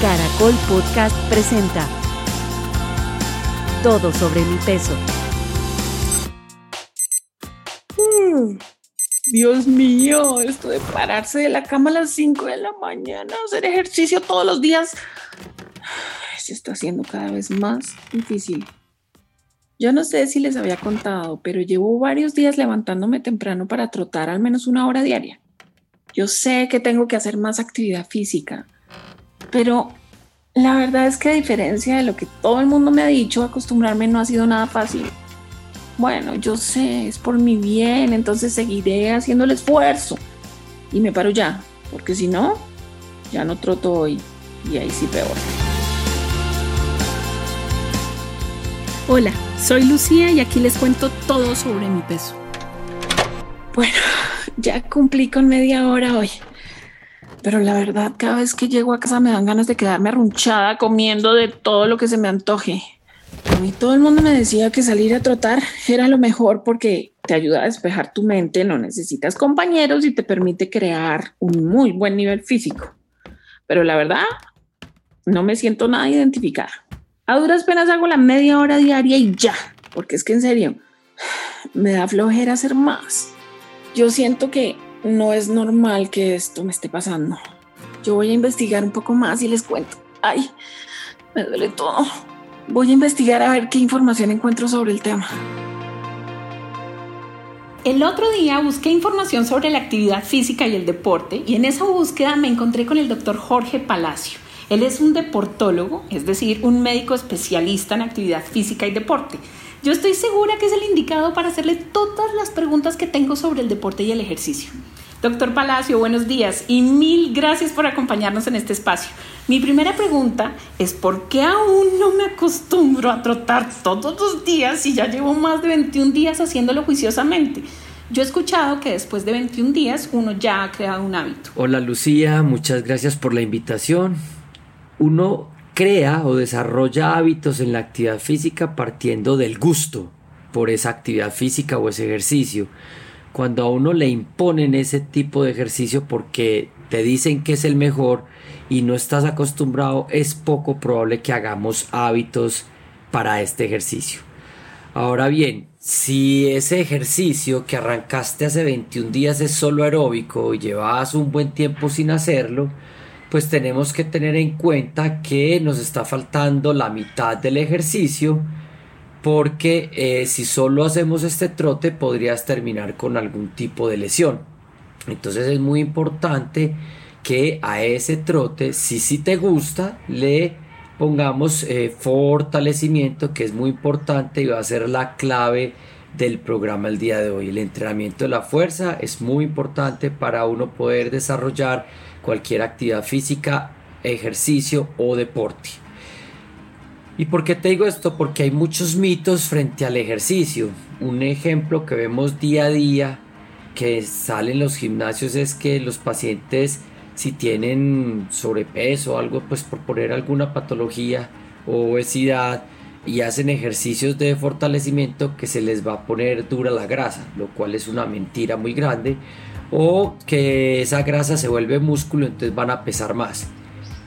Caracol Podcast presenta Todo sobre mi peso. Mm, Dios mío, esto de pararse de la cama a las 5 de la mañana, hacer ejercicio todos los días, se está haciendo cada vez más difícil. Yo no sé si les había contado, pero llevo varios días levantándome temprano para trotar al menos una hora diaria. Yo sé que tengo que hacer más actividad física, pero la verdad es que a diferencia de lo que todo el mundo me ha dicho, acostumbrarme no ha sido nada fácil. Bueno, yo sé, es por mi bien, entonces seguiré haciendo el esfuerzo. Y me paro ya, porque si no, ya no troto hoy. Y ahí sí peor. Hola, soy Lucía y aquí les cuento todo sobre mi peso. Bueno, ya cumplí con media hora hoy. Pero la verdad, cada vez que llego a casa me dan ganas de quedarme arrunchada comiendo de todo lo que se me antoje. A mí todo el mundo me decía que salir a trotar era lo mejor porque te ayuda a despejar tu mente, no necesitas compañeros y te permite crear un muy buen nivel físico. Pero la verdad, no me siento nada identificada. A duras penas hago la media hora diaria y ya, porque es que en serio, me da flojera hacer más. Yo siento que no es normal que esto me esté pasando. Yo voy a investigar un poco más y les cuento. Ay, me duele todo. Voy a investigar a ver qué información encuentro sobre el tema. El otro día busqué información sobre la actividad física y el deporte y en esa búsqueda me encontré con el doctor Jorge Palacio. Él es un deportólogo, es decir, un médico especialista en actividad física y deporte. Yo estoy segura que es el indicado para hacerle todas las preguntas que tengo sobre el deporte y el ejercicio. Doctor Palacio, buenos días y mil gracias por acompañarnos en este espacio. Mi primera pregunta es ¿por qué aún no me acostumbro a trotar todos los días si ya llevo más de 21 días haciéndolo juiciosamente? Yo he escuchado que después de 21 días uno ya ha creado un hábito. Hola Lucía, muchas gracias por la invitación. Uno crea o desarrolla hábitos en la actividad física partiendo del gusto por esa actividad física o ese ejercicio. Cuando a uno le imponen ese tipo de ejercicio porque te dicen que es el mejor y no estás acostumbrado, es poco probable que hagamos hábitos para este ejercicio. Ahora bien, si ese ejercicio que arrancaste hace 21 días es solo aeróbico y llevas un buen tiempo sin hacerlo, pues tenemos que tener en cuenta que nos está faltando la mitad del ejercicio porque eh, si solo hacemos este trote podrías terminar con algún tipo de lesión. Entonces es muy importante que a ese trote, si sí te gusta, le pongamos eh, fortalecimiento, que es muy importante y va a ser la clave del programa el día de hoy. El entrenamiento de la fuerza es muy importante para uno poder desarrollar cualquier actividad física, ejercicio o deporte. ¿Y por qué te digo esto? Porque hay muchos mitos frente al ejercicio. Un ejemplo que vemos día a día que sale en los gimnasios es que los pacientes si tienen sobrepeso o algo, pues por poner alguna patología o obesidad y hacen ejercicios de fortalecimiento que se les va a poner dura la grasa, lo cual es una mentira muy grande, o que esa grasa se vuelve músculo, entonces van a pesar más.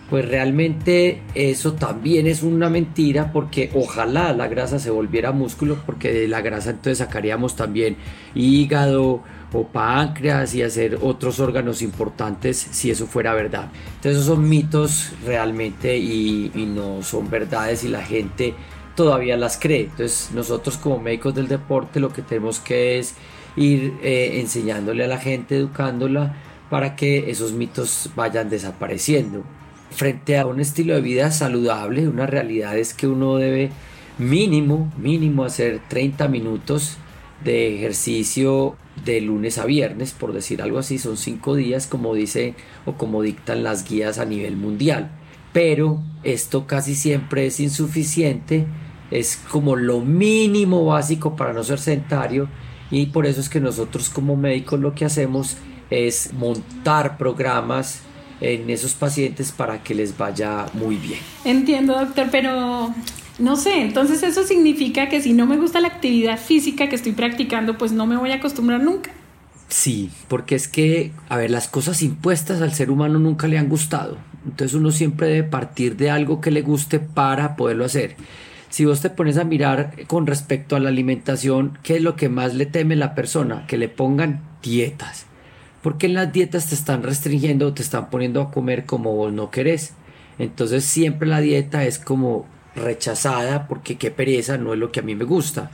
Pues realmente eso también es una mentira porque ojalá la grasa se volviera músculo porque de la grasa entonces sacaríamos también hígado o páncreas y hacer otros órganos importantes si eso fuera verdad. Entonces esos son mitos realmente y, no son verdades y la gente todavía las cree. Entonces nosotros como médicos del deporte lo que tenemos que es ir eh, enseñándole a la gente, educándola para que esos mitos vayan desapareciendo. Frente a un estilo de vida saludable, una realidad es que uno debe mínimo, mínimo hacer 30 minutos de ejercicio de lunes a viernes, por decir algo así, son 5 días como dice o como dictan las guías a nivel mundial. Pero esto casi siempre es insuficiente, es como lo mínimo básico para no ser sedentario y por eso es que nosotros como médicos lo que hacemos es montar programas en esos pacientes para que les vaya muy bien. Entiendo, doctor, pero no sé, entonces eso significa que si no me gusta la actividad física que estoy practicando, pues no me voy a acostumbrar nunca. Sí, porque es que, a ver, las cosas impuestas al ser humano nunca le han gustado. Entonces uno siempre debe partir de algo que le guste para poderlo hacer. Si vos te pones a mirar con respecto a la alimentación, ¿qué es lo que más le teme la persona? Que le pongan dietas. Porque en las dietas te están restringiendo, te están poniendo a comer como vos no querés. Entonces siempre la dieta es como rechazada porque qué pereza, no es lo que a mí me gusta.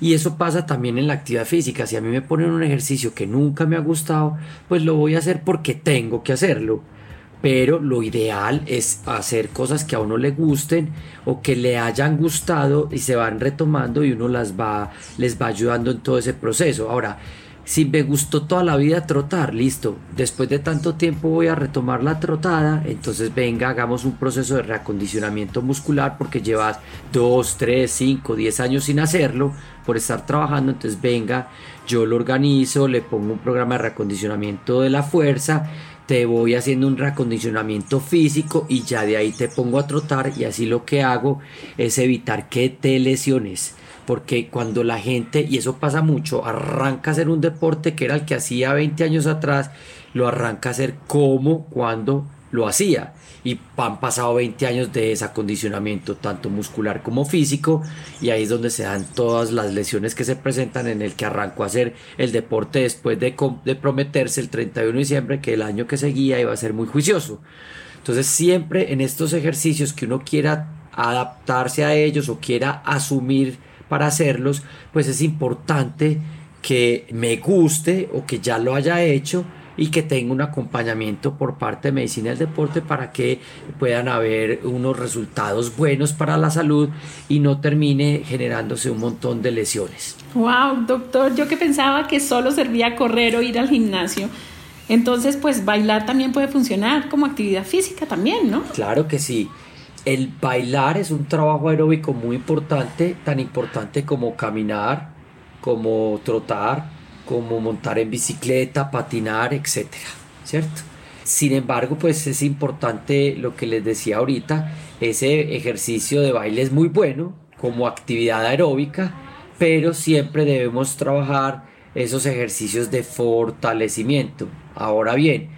Y eso pasa también en la actividad física. Si a mí me ponen un ejercicio que nunca me ha gustado, pues lo voy a hacer porque tengo que hacerlo. Pero lo ideal es hacer cosas que a uno le gusten o que le hayan gustado y se van retomando y uno las va, les va ayudando en todo ese proceso. Ahora, si me gustó toda la vida trotar, listo. Después de tanto tiempo voy a retomar la trotada. Entonces venga, hagamos un proceso de reacondicionamiento muscular porque llevas 2, 3, 5, 10 años sin hacerlo por estar trabajando. Entonces venga, yo lo organizo, le pongo un programa de reacondicionamiento de la fuerza. Te voy haciendo un reacondicionamiento físico y ya de ahí te pongo a trotar y así lo que hago es evitar que te lesiones porque cuando la gente, y eso pasa mucho, arranca a hacer un deporte que era el que hacía 20 años atrás, lo arranca a hacer como cuando lo hacía. Y han pasado 20 años de desacondicionamiento, tanto muscular como físico, y ahí es donde se dan todas las lesiones que se presentan en el que arrancó a hacer el deporte después de, de prometerse el 31 de diciembre que el año que seguía iba a ser muy juicioso. Entonces siempre en estos ejercicios que uno quiera adaptarse a ellos o quiera asumir para hacerlos, pues es importante que me guste o que ya lo haya hecho y que tenga un acompañamiento por parte de medicina del deporte para que puedan haber unos resultados buenos para la salud y no termine generándose un montón de lesiones. Wow, doctor, yo que pensaba que solo servía correr o ir al gimnasio. Entonces, pues bailar también puede funcionar como actividad física también, ¿no? Claro que sí. El bailar es un trabajo aeróbico muy importante, tan importante como caminar, como trotar, como montar en bicicleta, patinar, etcétera, ¿cierto? Sin embargo, pues es importante lo que les decía ahorita, ese ejercicio de baile es muy bueno como actividad aeróbica, pero siempre debemos trabajar esos ejercicios de fortalecimiento. Ahora bien,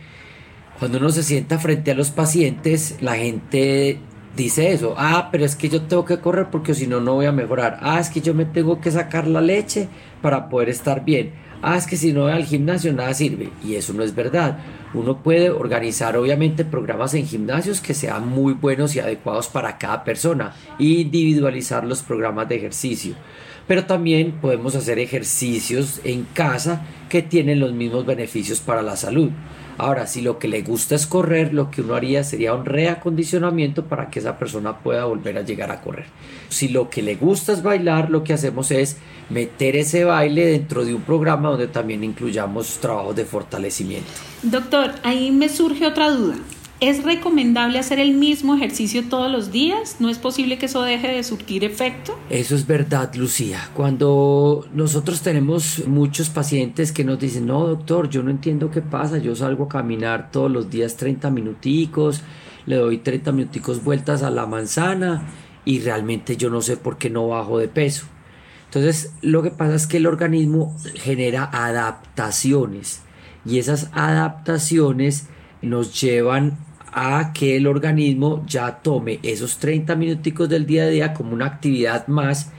cuando uno se sienta frente a los pacientes, la gente dice eso. Ah, pero es que yo tengo que correr porque si no, no voy a mejorar. Ah, es que yo me tengo que sacar la leche para poder estar bien. Ah, es que si no voy al gimnasio nada sirve. Y eso no es verdad. Uno puede organizar obviamente programas en gimnasios que sean muy buenos y adecuados para cada persona. Individualizar los programas de ejercicio. Pero también podemos hacer ejercicios en casa que tienen los mismos beneficios para la salud. Ahora, si lo que le gusta es correr, lo que uno haría sería un reacondicionamiento para que esa persona pueda volver a llegar a correr. Si lo que le gusta es bailar, lo que hacemos es meter ese baile dentro de un programa donde también incluyamos trabajos de fortalecimiento. Doctor, ahí me surge otra duda. ¿Es recomendable hacer el mismo ejercicio todos los días? ¿No es posible que eso deje de surtir efecto? Eso es verdad, Lucía. Cuando nosotros tenemos muchos pacientes que nos dicen, no, doctor, yo no entiendo qué pasa, yo salgo a caminar todos los días 30 minuticos, le doy 30 minuticos vueltas a la manzana y realmente yo no sé por qué no bajo de peso. Entonces, lo que pasa es que el organismo genera adaptaciones y esas adaptaciones nos llevan a que el organismo ya tome esos 30 minuticos del día a día como una actividad más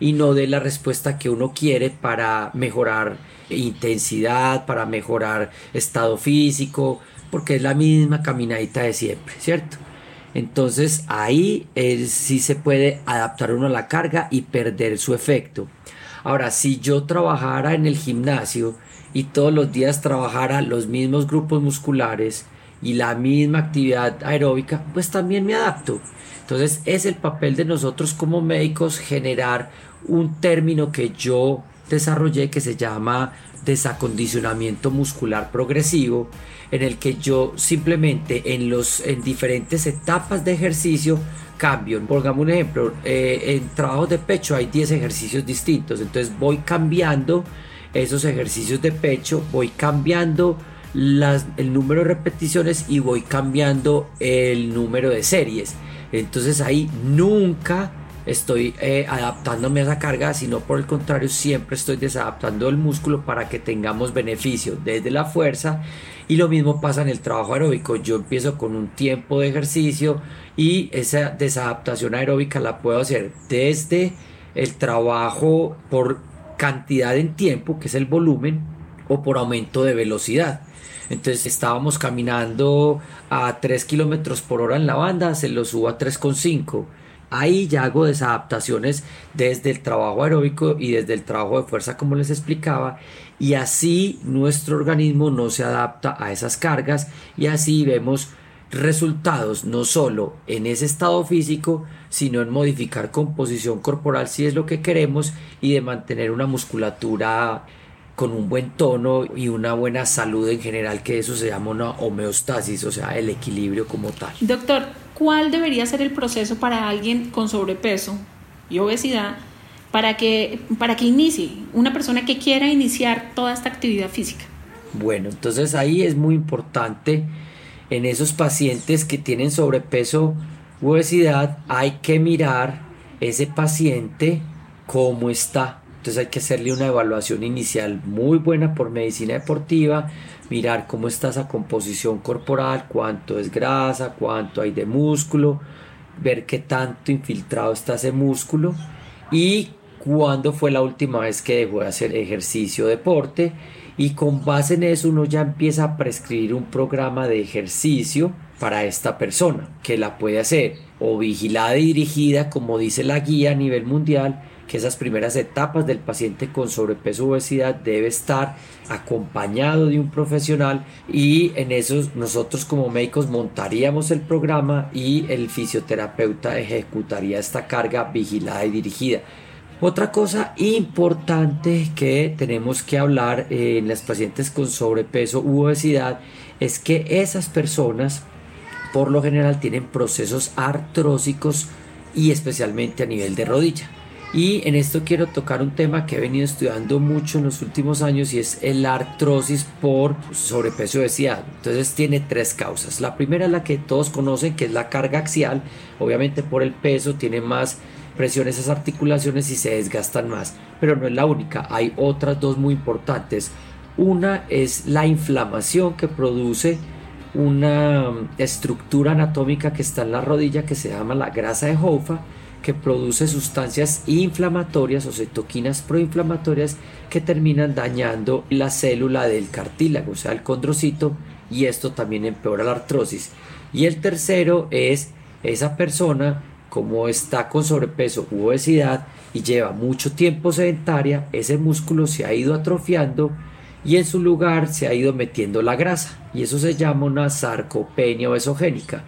y no dé la respuesta que uno quiere para mejorar intensidad, para mejorar estado físico, porque es la misma caminadita de siempre, ¿cierto? Entonces ahí sí se puede adaptar uno a la carga y perder su efecto. Ahora, si yo trabajara en el gimnasio y todos los días trabajara los mismos grupos musculares, y la misma actividad aeróbica, pues también me adapto. Entonces es el papel de nosotros como médicos generar un término que yo desarrollé que se llama desacondicionamiento muscular progresivo, en el que yo simplemente en, los, en diferentes etapas de ejercicio cambio. Pongamos un ejemplo, eh, en trabajo de pecho hay 10 ejercicios distintos, entonces voy cambiando esos ejercicios de pecho, voy cambiando el número de repeticiones y voy cambiando el número de series. Entonces ahí nunca estoy eh, adaptándome a esa carga, sino por el contrario, siempre estoy desadaptando el músculo para que tengamos beneficio desde la fuerza. Y lo mismo pasa en el trabajo aeróbico. Yo empiezo con un tiempo de ejercicio y esa desadaptación aeróbica la puedo hacer desde el trabajo por cantidad en tiempo, que es el volumen, o por aumento de velocidad. Entonces estábamos caminando a 3 kilómetros por hora en la banda, se lo subo a 3,5 Ahí ya hago desadaptaciones desde el trabajo aeróbico y desde el trabajo de fuerza, como les explicaba, y así nuestro organismo no se adapta a esas cargas y así vemos resultados no solo en ese estado físico, sino en modificar composición corporal si es lo que queremos y de mantener una musculatura con un buen tono y una buena salud en general, que eso se llama una homeostasis, o sea, el equilibrio como tal. Doctor, ¿cuál debería ser el proceso para alguien con sobrepeso y obesidad para que, para que inicie, una persona que quiera iniciar toda esta actividad física? Bueno, entonces ahí es muy importante en esos pacientes que tienen sobrepeso u obesidad, hay que mirar ese paciente cómo está entonces hay que hacerle una evaluación inicial muy buena por medicina deportiva, mirar cómo está esa composición corporal, cuánto es grasa, cuánto hay de músculo, ver qué tanto infiltrado está ese músculo y cuándo fue la última vez que dejó de hacer ejercicio deporte. Y con base en eso uno ya empieza a prescribir un programa de ejercicio para esta persona que la puede hacer o vigilada y dirigida como dice la guía a nivel mundial que esas primeras etapas del paciente con sobrepeso o obesidad debe estar acompañado de un profesional y en eso nosotros como médicos montaríamos el programa y el fisioterapeuta ejecutaría esta carga vigilada y dirigida. Otra cosa importante que tenemos que hablar en las pacientes con sobrepeso u obesidad es que esas personas por lo general tienen procesos artrósicos y especialmente a nivel de rodilla. Y en esto quiero tocar un tema que he venido estudiando mucho en los últimos años y es el artrosis por sobrepeso y obesidad. Entonces tiene tres causas. La primera es la que todos conocen, que es la carga axial. Obviamente por el peso tiene más presión esas articulaciones y se desgastan más. Pero no es la única. Hay otras dos muy importantes. Una es la inflamación que produce una estructura anatómica que está en la rodilla que se llama la grasa de Hoffa que produce sustancias inflamatorias o cetoquinas proinflamatorias que terminan dañando la célula del cartílago, o sea, el condrocito, y esto también empeora la artrosis. Y el tercero es esa persona, como está con sobrepeso u obesidad y lleva mucho tiempo sedentaria, ese músculo se ha ido atrofiando y en su lugar se ha ido metiendo la grasa, y eso se llama una sarcopenia obesogénica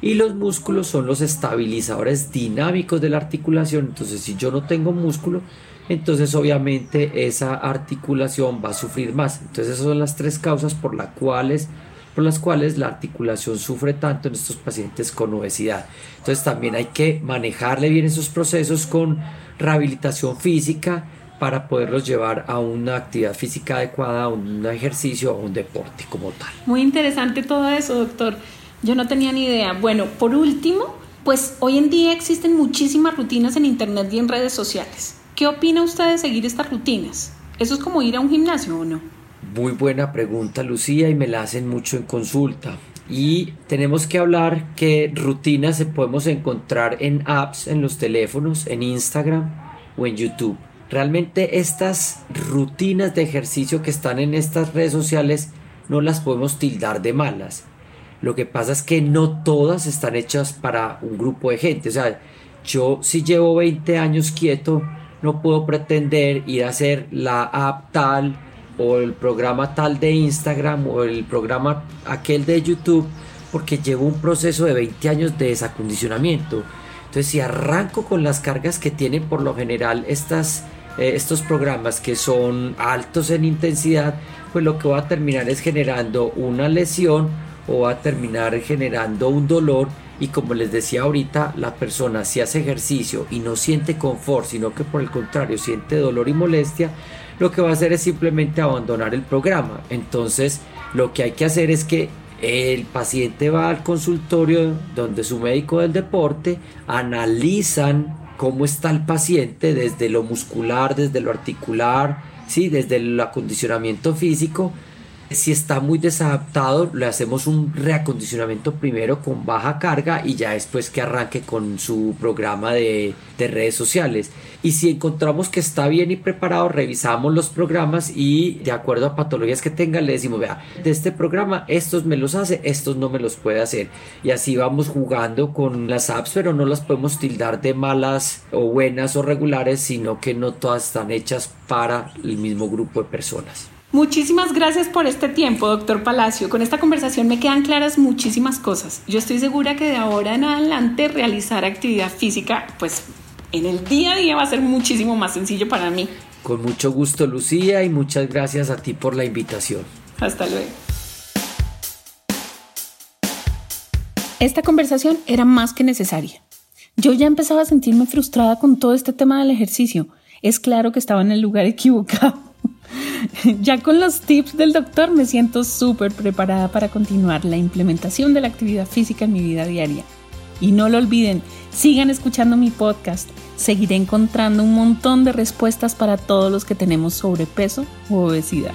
y los músculos son los estabilizadores dinámicos de la articulación. Entonces, si yo no tengo músculo, entonces obviamente esa articulación va a sufrir más. Entonces, esas son las tres causas por, las cuales, por las cuales la articulación sufre tanto en estos pacientes con obesidad. Entonces, también hay que manejarle bien esos procesos con rehabilitación física para poderlos llevar a una actividad física adecuada, a un ejercicio, a un deporte como tal. Muy interesante todo eso, doctor. Yo no tenía ni idea. Bueno, por último, pues hoy en día existen muchísimas rutinas en Internet y en redes sociales. ¿Qué opina usted de seguir estas rutinas? ¿Eso es como ir a un gimnasio o no? Muy buena pregunta, Lucía, y me la hacen mucho en consulta. Y tenemos que hablar que rutinas se podemos encontrar en apps, en los teléfonos, en Instagram o en YouTube. Realmente estas rutinas de ejercicio que están en estas redes sociales no las podemos tildar de malas. Lo que pasa es que no todas están hechas para un grupo de gente. O sea, yo si llevo 20 años quieto, no puedo pretender ir a hacer la app tal o el programa tal de Instagram o el programa aquel de YouTube porque llevo un proceso de 20 años de desacondicionamiento. Entonces si arranco con las cargas que tienen por lo general estas, eh, estos programas que son altos en intensidad, pues lo que va a terminar es generando una lesión o va a terminar generando un dolor y como les decía ahorita, la persona si hace ejercicio y no siente confort, sino que por el contrario siente dolor y molestia, lo que va a hacer es simplemente abandonar el programa. Entonces, lo que hay que hacer es que el paciente va al consultorio donde su médico del deporte analizan cómo está el paciente desde lo muscular, desde lo articular, ¿sí? desde el acondicionamiento físico si está muy desadaptado, le hacemos un reacondicionamiento primero con baja carga y ya después que arranque con su programa de, redes sociales. Y si encontramos que está bien y preparado, revisamos los programas y de acuerdo a patologías que tenga, le decimos, vea, de este programa estos me los hace, estos no me los puede hacer. Y así vamos jugando con las apps, pero no las podemos tildar de malas o buenas o regulares, sino que no todas están hechas para el mismo grupo de personas. Muchísimas gracias por este tiempo, doctor Palacio. Con esta conversación me quedan claras muchísimas cosas. Yo estoy segura que de ahora en adelante realizar actividad física, pues en el día a día va a ser muchísimo más sencillo para mí. Con mucho gusto, Lucía, y muchas gracias a ti por la invitación. Hasta luego. Esta conversación era más que necesaria. Yo ya empezaba a sentirme frustrada con todo este tema del ejercicio. Es claro que estaba en el lugar equivocado. Ya con los tips del doctor me siento súper preparada para continuar la implementación de la actividad física en mi vida diaria. Y no lo olviden, sigan escuchando mi podcast. Seguiré encontrando un montón de respuestas para todos los que tenemos sobrepeso o obesidad.